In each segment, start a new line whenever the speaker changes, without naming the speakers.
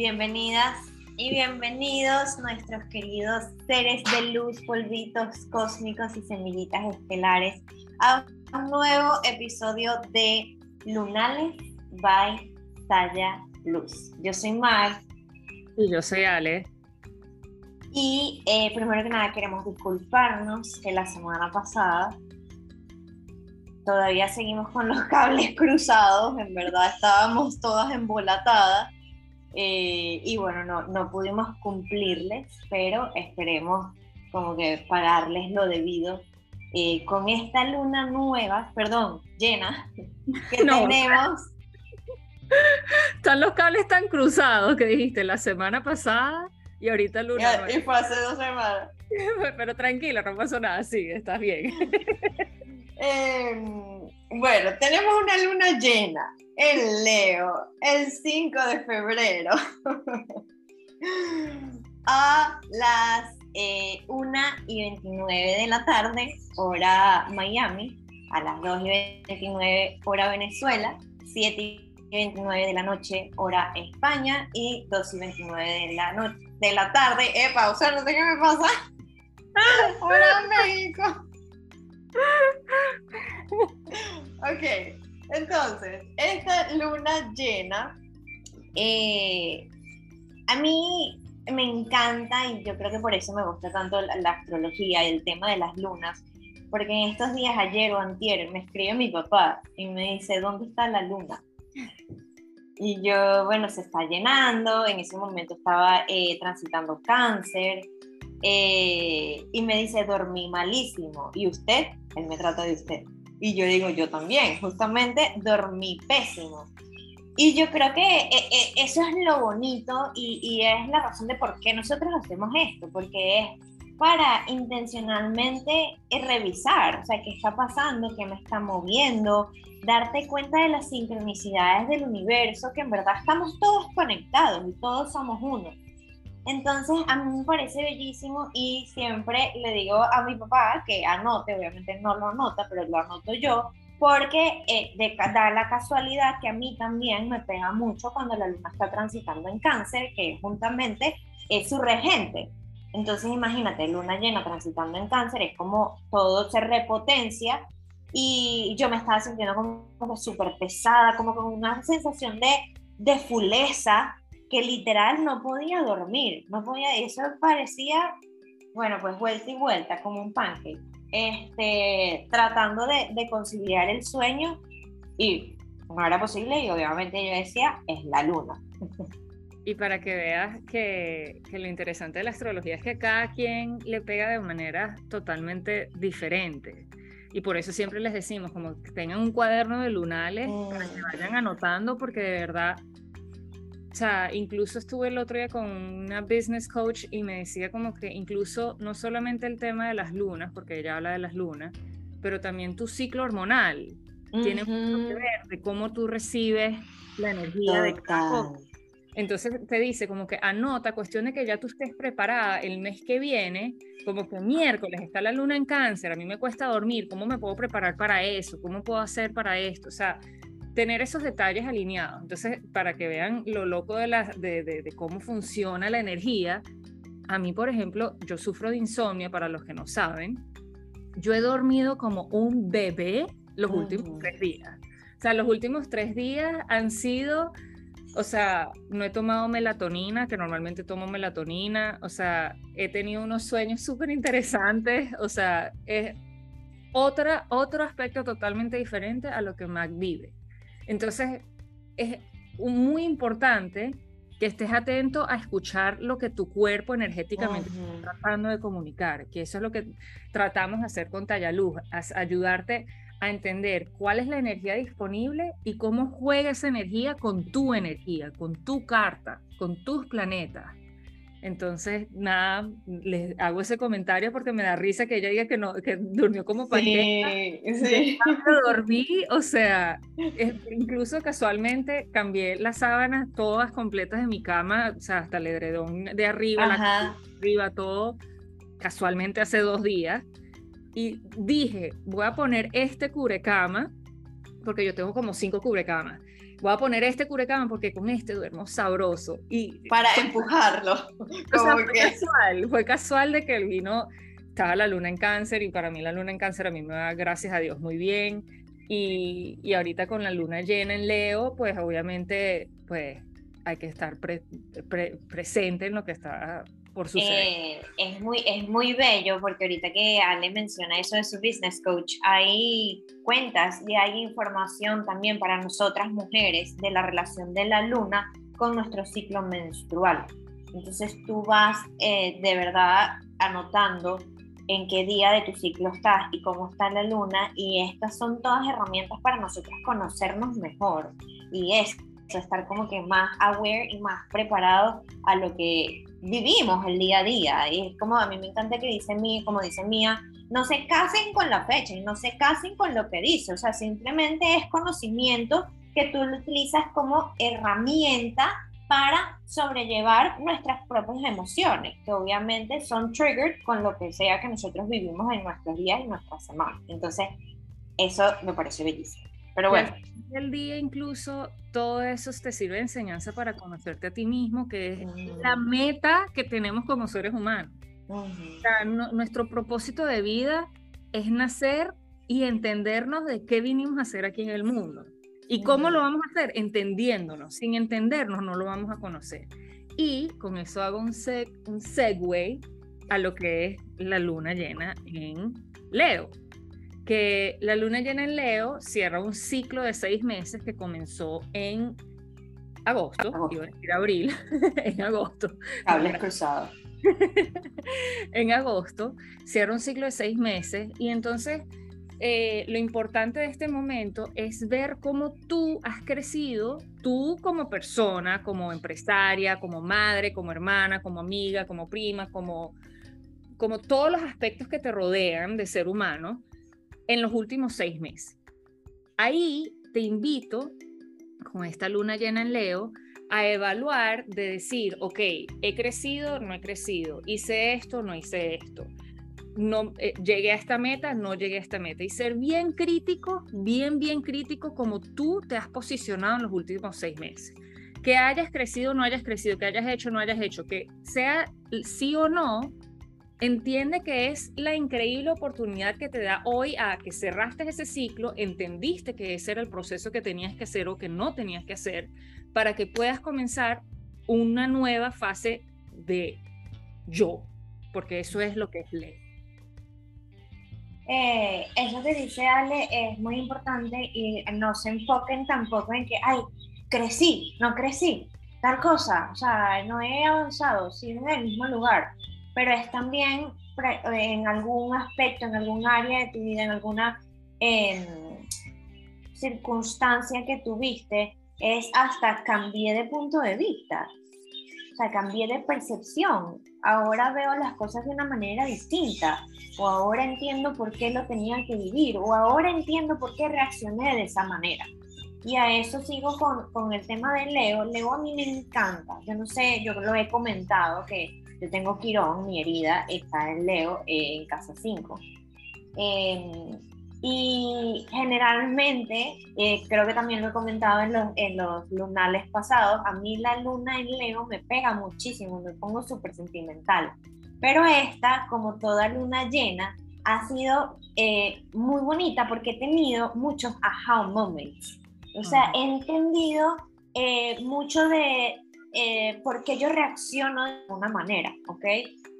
Bienvenidas y bienvenidos nuestros queridos seres de luz, polvitos cósmicos y semillitas estelares a un nuevo episodio de Lunales by Talla Luz. Yo soy Mar.
Y yo soy Ale.
Y eh, primero que nada queremos disculparnos que la semana pasada todavía seguimos con los cables cruzados, en verdad estábamos todas embolatadas eh, y bueno, no, no pudimos cumplirles, pero esperemos como que pagarles lo debido eh, con esta luna nueva, perdón, llena, que tenemos.
Están los cables tan cruzados que dijiste la semana pasada y ahorita luna.
Y, y fue hace dos semanas.
Pero tranquila, no pasó nada, sí, estás bien.
Em, bueno, tenemos una luna llena en Leo el 5 de febrero. A las 1 eh, y 29 de la tarde, hora Miami, a las 2 y 29 hora Venezuela, 7 y 29 de la noche hora España y 2 y 29 de la noche de la tarde, epa, o sea, no sé qué me pasa, hora México. ok, entonces, esta luna llena, eh, a mí me encanta y yo creo que por eso me gusta tanto la, astrología y el tema de las lunas, porque en estos días, ayer o antier, me escribe mi papá y me dice, ¿dónde está la luna? Y yo, bueno, se está llenando, en ese momento estaba eh, transitando cáncer, eh, y me dice, dormí malísimo. ¿Y usted? Él me trata de usted. Y yo digo, yo también, justamente dormí pésimo. Y yo creo que eh, eh, eso es lo bonito y, y, es la razón de por qué nosotros hacemos esto, porque es para intencionalmente revisar, o sea, qué está pasando, qué me está moviendo, darte cuenta de las sincronicidades del universo, que en verdad estamos todos conectados y todos somos uno. Entonces, a mí me parece bellísimo y siempre le digo a mi papá que anote, obviamente no lo anota, pero lo anoto yo, porque eh, da la casualidad que a mí también me pega mucho cuando la luna está transitando en cáncer, que juntamente es su regente. Entonces, imagínate, luna llena transitando en cáncer, es como todo se repotencia y yo me estaba sintiendo como, súper pesada, como con una sensación de, de fuleza, que literal no podía dormir, no podía, eso parecía, bueno, pues vuelta y vuelta, como un pancake, este, tratando de, de conciliar el sueño y no era posible y obviamente yo decía, es la luna.
Y para que veas que, que, lo interesante de la astrología es que cada quien le pega de manera totalmente diferente. Y por eso siempre les decimos, como que tengan un cuaderno de lunales para que mm. vayan anotando, porque de verdad o sea, incluso estuve el otro día con una business coach y me decía como que incluso no solamente el tema de las lunas, porque ella habla de las lunas, pero también tu ciclo hormonal tiene mucho que ver de cómo tú recibes la energía de cada Entonces te dice como que anota, cuestión de que ya tú estés preparada el mes que viene, como que miércoles está la luna en cáncer, a mí me cuesta dormir, ¿cómo me puedo preparar para eso? ¿Cómo puedo hacer para esto? O sea, tener esos detalles alineados. Entonces, para que vean lo loco de, la, de, de, cómo funciona la energía, a mí, por ejemplo, yo sufro de insomnio, para los que no saben. Yo he dormido como un bebé los últimos tres días. O sea, los últimos tres días han sido, o sea, no he tomado melatonina, que normalmente tomo melatonina, o sea, he tenido unos sueños súper interesantes, o sea, es otra, otro aspecto totalmente diferente a lo que Mac vive. Entonces, es muy importante que estés atento a escuchar lo que tu cuerpo energéticamente está tratando de comunicar, que eso es lo que tratamos de hacer con Tallaluz, ayudarte a entender cuál es la energía disponible y cómo juega esa energía con tu energía, con tu carta, con tus planetas. Entonces, nada, les hago ese comentario porque me da risa que ella diga que no, que durmió como panqueca. Sí, sí. dormí, o sea, incluso casualmente cambié las sábanas todas completas de mi cama, o sea, hasta el edredón de arriba, la arriba, todo, casualmente hace dos días. Y dije, voy a poner este cubrecama porque yo tengo como cinco cubrecamas. Voy a poner este cubrecama porque con este duermo sabroso. Y
Para empujarlo.
fue casual, fue casual de que el vino, estaba la luna en cáncer y para mí la luna en cáncer a mí me va, gracias a Dios, muy bien. Y, y ahorita con la luna llena en Leo, pues obviamente, pues hay que estar presente en lo que está por suceder.
Eh, es, muy, es muy bello porque ahorita que Ale menciona eso de su business coach, hay cuentas y hay información también para nosotras mujeres de la relación de la luna con nuestro ciclo menstrual. Entonces tú vas eh, de verdad anotando en qué día de tu ciclo estás y cómo está la luna y estas son todas herramientas para nosotros conocernos mejor y es estar como que más aware y más preparado a lo que vivimos el día a día. Y es como a mí me encanta que dice mí, como dice Mía, no se casen con la fecha y no se casen con lo que dice, o sea, simplemente es conocimiento que tú lo utilizas como herramienta para sobrellevar nuestras propias emociones, que obviamente son triggered con lo que sea que nosotros vivimos en nuestros días y nuestras semanas. Entonces, eso me parece bellísimo. Pero bueno.
El día incluso todo eso te sirve de enseñanza para conocerte a ti mismo, que es la meta que tenemos como seres humanos. nuestro propósito de vida es nacer y entendernos de qué vinimos a hacer aquí en el mundo. ¿Y cómo lo vamos a hacer? Entendiéndonos. Sin entendernos no lo vamos a conocer. Y con eso hago un, un segue a lo que es la luna llena en Leo que la luna llena en Leo cierra un ciclo de seis meses que comenzó en agosto, iba a decir abril, en agosto.
Cables cruzados.
en agosto, cierra un ciclo de seis meses y entonces eh, lo importante de este momento es ver cómo tú has crecido, tú como persona, como empresaria, como madre, como hermana, como amiga, como prima, como, como todos los aspectos que te rodean de ser humano, en los últimos seis meses. Ahí te invito, con esta luna llena en Leo, a evaluar de decir, ok, he crecido, no he crecido, hice esto, no hice esto, no eh, llegué a esta meta, no llegué a esta meta, y ser bien crítico, bien, bien crítico como tú te has posicionado en los últimos seis meses. Que hayas crecido, no hayas crecido, que hayas hecho, no hayas hecho, que sea sí o no, entiende que es la increíble oportunidad que te da hoy a que cerraste ese ciclo, entendiste que ese era el proceso que tenías que hacer o que no tenías que hacer, para que puedas comenzar una nueva fase de yo, porque eso es lo que es ley.
Eh, eso que dice Ale es muy importante y no se enfoquen tampoco en que, ay, crecí, no crecí, tal cosa, o sea, no he avanzado, sigo en el mismo lugar pero es también en algún aspecto, en algún área de tu vida, en alguna em, circunstancia que tuviste, es hasta cambié de punto de vista, o sea, cambié de percepción. Ahora veo las cosas de una manera distinta, o ahora entiendo por qué lo tenía que vivir, o ahora entiendo por qué reaccioné de esa manera. Y a eso sigo con, con el tema de Leo. Leo a mí me encanta. Yo no sé, yo lo he comentado que yo tengo Quirón, mi herida está en Leo, en casa 5. Em, y generalmente, eh, creo que también lo he comentado en los, en los lunales pasados, a mí la luna en Leo me pega muchísimo, me pongo súper sentimental. Pero esta, como toda luna llena, ha sido eh, muy bonita porque he tenido muchos aha moments. O sea, he entendido eh, mucho de, eh, porque yo reacciono de una manera, ¿ok?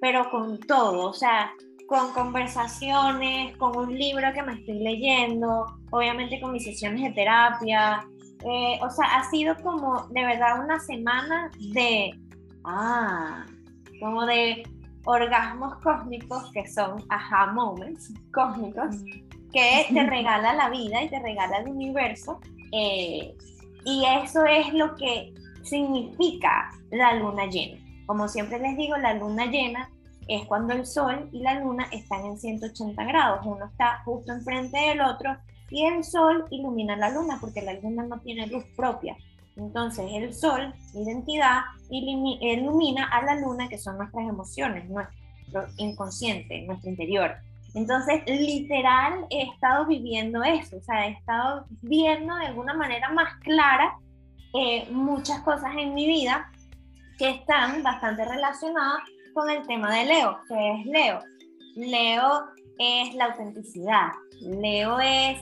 Pero con todo, o sea, con conversaciones, con un libro que me estoy leyendo, obviamente con mis sesiones de terapia. Eh, o sea, ha sido como de verdad una semana de, ah, como de orgasmos cósmicos que son aha moments cósmicos que te regala la vida y te regala el universo. Eh, y eso es lo que significa la luna llena. Como siempre les digo, la luna llena es cuando el sol y la luna están en 180 grados. Uno está justo enfrente del otro y el sol ilumina la luna porque la luna no tiene luz propia. Entonces el sol, identidad, ilumina a la luna que son nuestras emociones, nuestro inconsciente, nuestro interior. Entonces, literal, he estado viviendo eso, o sea, he estado viendo de alguna manera más clara eh, muchas cosas en mi vida que están bastante relacionadas con el tema de Leo, que es Leo. Leo es la autenticidad, Leo es,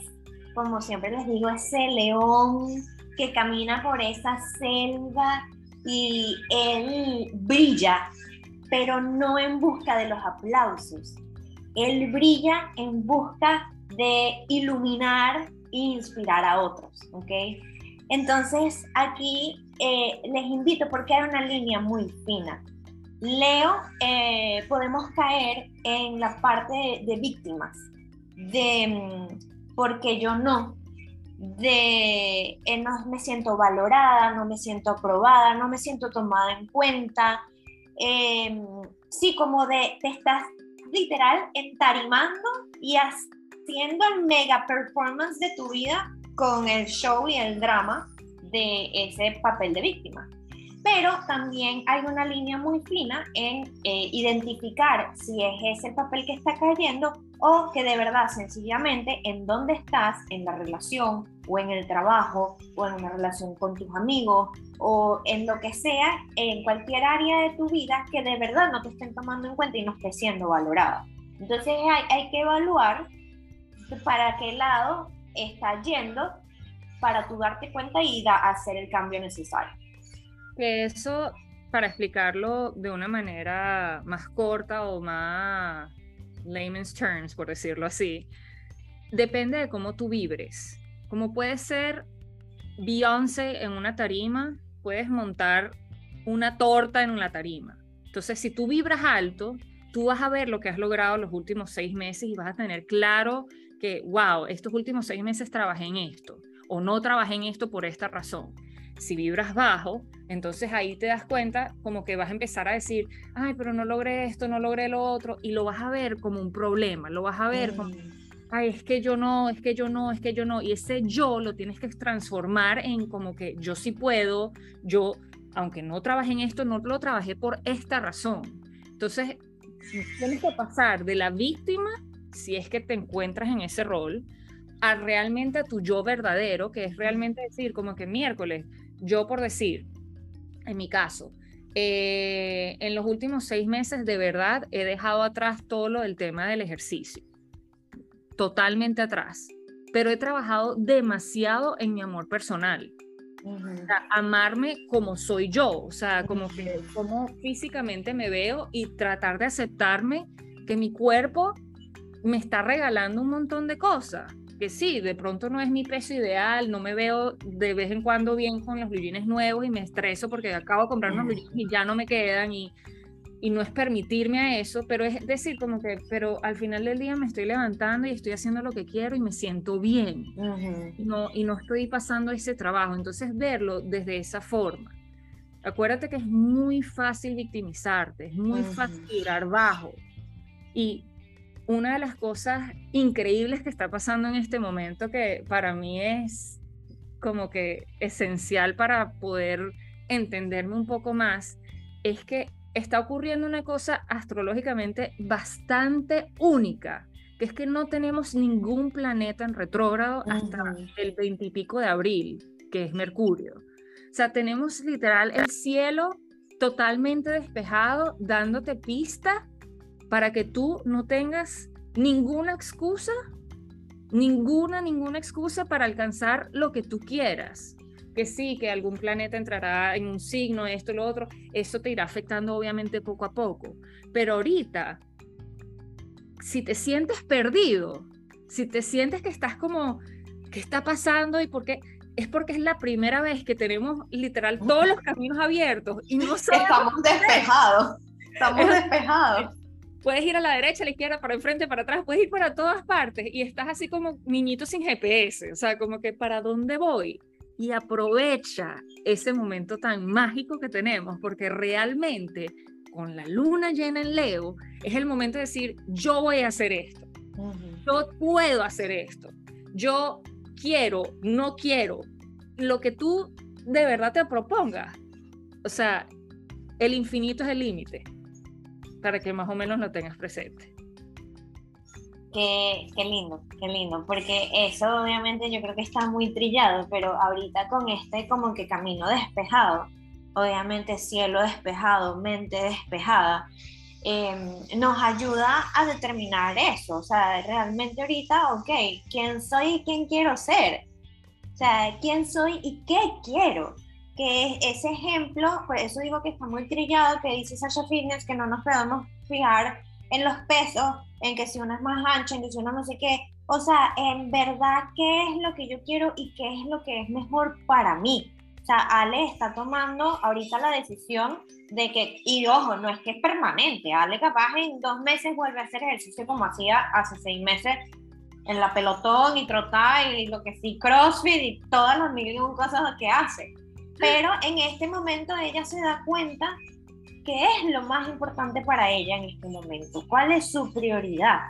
como siempre les digo, ese león que camina por esa selva y él brilla, pero no en busca de los aplausos. Él brilla en busca de iluminar e inspirar a otros, ¿ok? Entonces aquí eh, les invito porque hay una línea muy fina. Leo, eh, podemos caer en la parte de, víctimas, de mm, porque yo no, de eh, no me siento valorada, no me siento aprobada, no me siento tomada en cuenta. Em, sí, como de te estás literal entarimando y haciendo el mega performance de tu vida con el show y el drama de ese papel de víctima. Pero también hay una línea muy fina en eh, identificar si es ese papel que está cayendo o que de verdad sencillamente en dónde estás en la relación o en el trabajo o en una relación con tus amigos o en lo que sea, en cualquier área de tu vida que de verdad no te estén tomando en cuenta y no esté siendo valorada. Entonces hay, hay que evaluar para qué lado está yendo para tú darte cuenta y da, hacer el cambio necesario.
Eso, para explicarlo de una manera más corta o más layman's terms, por decirlo así, depende de cómo tú vibres. Como puede ser Beyoncé en una tarima, puedes montar una torta en una tarima. Entonces, si tú vibras alto, tú vas a ver lo que has logrado los últimos seis meses y vas a tener claro que, wow, estos últimos seis meses trabajé en esto o no trabajé en esto por esta razón. Si vibras bajo, entonces ahí te das cuenta como que vas a empezar a decir, ay, pero no logré esto, no logré lo otro, y lo vas a ver como un problema, lo vas a ver como, mm. ay, es que yo no, es que yo no, es que yo no, y ese yo lo tienes que transformar en como que yo sí puedo, yo, aunque no trabajé en esto, no lo trabajé por esta razón. Entonces, tienes que pasar de la víctima, si es que te encuentras en ese rol, a realmente a tu yo verdadero, que es realmente decir, como que miércoles, yo por decir, en mi caso, eh, en los últimos seis meses de verdad he dejado atrás todo lo del tema del ejercicio, totalmente atrás, pero he trabajado demasiado en mi amor personal. amarme como soy yo, o sea, como que como físicamente me veo y tratar de aceptarme que mi cuerpo me está regalando un montón de cosas que sí, de pronto no es mi peso ideal, no me veo de vez en cuando bien con los blue nuevos y me estreso porque acabo de comprar unos blue y ya no me quedan y, y no es permitirme a eso, pero es decir como que, pero al final del día me estoy levantando y estoy haciendo lo que quiero y me siento bien y, no, y no estoy pasando ese trabajo, entonces verlo desde esa forma. Acuérdate que es muy fácil victimizarte, es muy fácil tirar bajo y una de las cosas increíbles que está pasando en este momento que para mí es como que esencial para poder entenderme un poco más, es que está ocurriendo una cosa astrológicamente bastante única, que es que no tenemos ningún planeta en retrógrado hasta el veintipico de abril, que es Mercurio. O sea, tenemos literal el cielo totalmente despejado, dándote pista para que tú no tengas ninguna excusa, ninguna, ninguna excusa para alcanzar lo que tú quieras. Que sí, que algún planeta entrará en un signo, esto, lo otro, eso te irá afectando obviamente poco a poco. Pero ahorita, si te sientes perdido, si te sientes que estás como, ¿qué está pasando y por qué? Es porque es la primera vez que tenemos literal todos los caminos abiertos y no
Estamos despejados. Estamos despejados
puedes ir a la derecha, a la izquierda, para enfrente, para atrás, puedes ir para todas partes y estás así como niñito sin GPS, o sea, como que para dónde voy. Y aprovecha ese momento tan mágico que tenemos, porque realmente con la luna llena en Leo es el momento de decir, yo voy a hacer esto, yo puedo hacer esto, yo quiero, no quiero, lo que tú de verdad te propongas. O sea, el infinito es el límite para que más o menos lo tengas presente.
Qué, lindo, qué lindo, porque eso obviamente yo creo que está muy trillado, pero ahorita con este como que camino despejado, obviamente cielo despejado, mente despejada, em, nos ayuda a determinar eso, o sea, realmente ahorita, ok, ¿quién soy y quién quiero ser? O sea, ¿quién soy y qué quiero? Que es ese ejemplo, por eso digo que está muy trillado, que dice Sasha Fitness, que no nos podemos fijar en los pesos, en que si uno es más ancho, en que si uno no sé qué, o sea, en verdad, ¿qué es lo que yo quiero y qué es lo que es mejor para mí? sea, Ale está tomando ahorita la decisión de que, y ojo, no es que es permanente, Ale capaz en dos meses vuelve a hacer ejercicio como hacía hace seis meses en la pelotón y trotar y lo que sí, crossfit y todas las mil cosas que hace. Pero en este momento ella se da cuenta que es lo más importante para ella en este momento, cuál es su prioridad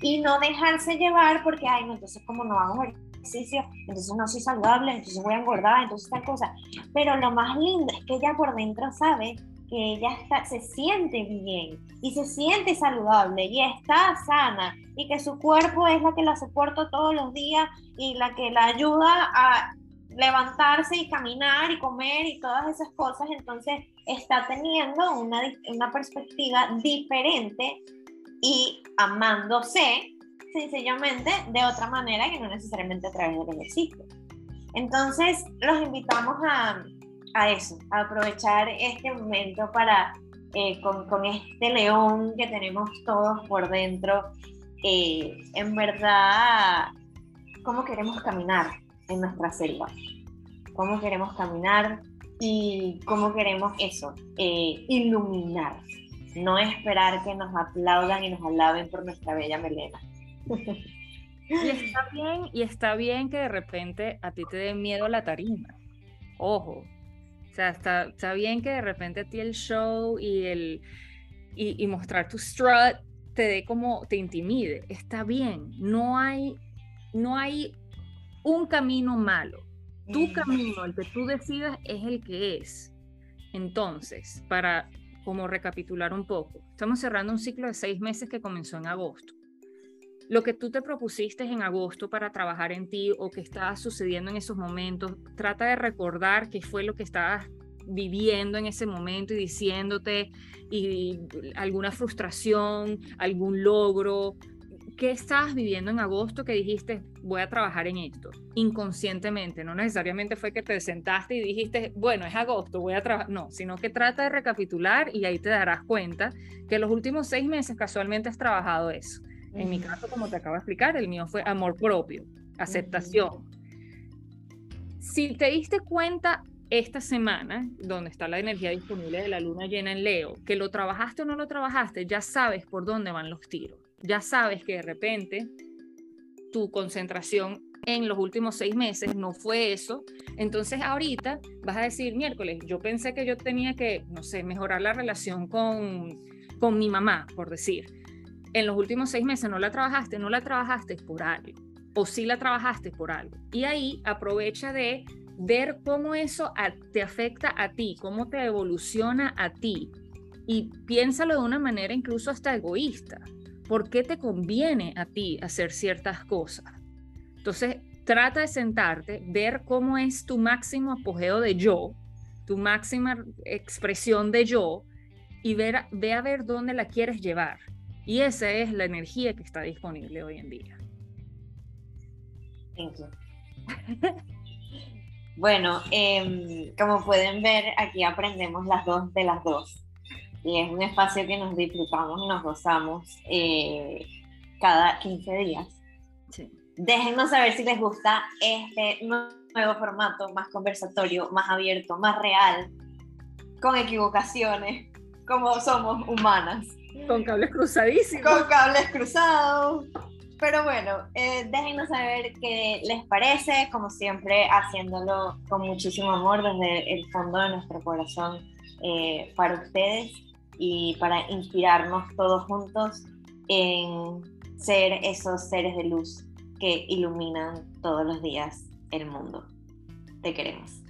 y no dejarse llevar porque, ay, no, entonces como no vamos a entonces no soy saludable, entonces voy a engordar, entonces tal cosa. Pero lo más lindo es que ella por dentro sabe que ella está, se siente bien y se siente saludable y está sana y que su cuerpo es la que la soporta todos los días y la que la ayuda a levantarse y caminar y comer y todas esas cosas, entonces está teniendo una, una perspectiva diferente y amándose sencillamente de otra manera que no necesariamente a través del ejercicio. Entonces, los invitamos a, a eso, a aprovechar este momento para, eh, con, con, este león que tenemos todos por dentro, eh, en verdad, cómo queremos caminar en nuestra selva, cómo queremos caminar y cómo queremos eso, eh, iluminar, no esperar que nos aplaudan y nos alaben por nuestra bella melena.
Y está bien, y está bien que de repente a ti te dé miedo la tarima. Ojo. O sea, está, está bien que de repente a ti el show y el y, mostrar tu strut te dé como te intimide. Está bien. No hay, no hay un camino malo. Tu camino, el que tú decidas, es el que es. Entonces, para como recapitular un poco, estamos cerrando un ciclo de seis meses que comenzó en agosto lo que tú te propusiste en agosto para trabajar en ti o que estaba sucediendo en esos momentos, trata de recordar qué fue lo que estabas viviendo en ese momento y diciéndote y, alguna frustración, algún logro, ¿qué estabas viviendo en agosto que dijiste, voy a trabajar en esto? Inconscientemente, no necesariamente fue que te sentaste y dijiste, bueno, es agosto, voy a trabajar. No, sino que trata de recapitular y ahí te darás cuenta que los últimos seis meses casualmente has trabajado eso. En mi caso, como te acabo de explicar, el mío fue amor propio, aceptación. Si te diste cuenta esta semana, donde está la energía disponible de la luna llena en Leo, que lo trabajaste o no lo trabajaste, ya sabes por dónde van los tiros. Ya sabes que de repente tu concentración en los últimos seis meses no fue eso. Entonces ahorita vas a decir, miércoles, yo pensé que yo tenía que, no sé, mejorar la relación con, con mi mamá, por decir en los últimos seis meses no la trabajaste, no la trabajaste por algo, o sí la trabajaste por algo. Y ahí aprovecha de ver cómo eso te afecta a ti, cómo te evoluciona a ti. Y piénsalo de una manera incluso hasta egoísta. ¿Por qué te conviene a ti hacer ciertas cosas? Entonces, trata de sentarte, ver cómo es tu máximo apogeo de yo, tu máxima expresión de yo, y ver, ve a ver dónde la quieres llevar. Y esa es la energía que está disponible hoy en día.
bueno, em, como pueden ver, aquí aprendemos las dos de las dos. Y es un espacio que nos disfrutamos y nos gozamos eh, cada 15 días. Sí. Déjenos saber si les gusta este nuevo formato, más conversatorio, más abierto, más real, con equivocaciones, como somos humanas.
Con cables cruzadísimos.
Con cables cruzados. Pero bueno, eh, déjenos saber qué les parece, como siempre, haciéndolo con muchísimo amor desde el fondo de nuestro corazón eh, para ustedes y para inspirarnos todos juntos en ser esos seres de luz que iluminan todos los días el mundo. Te queremos.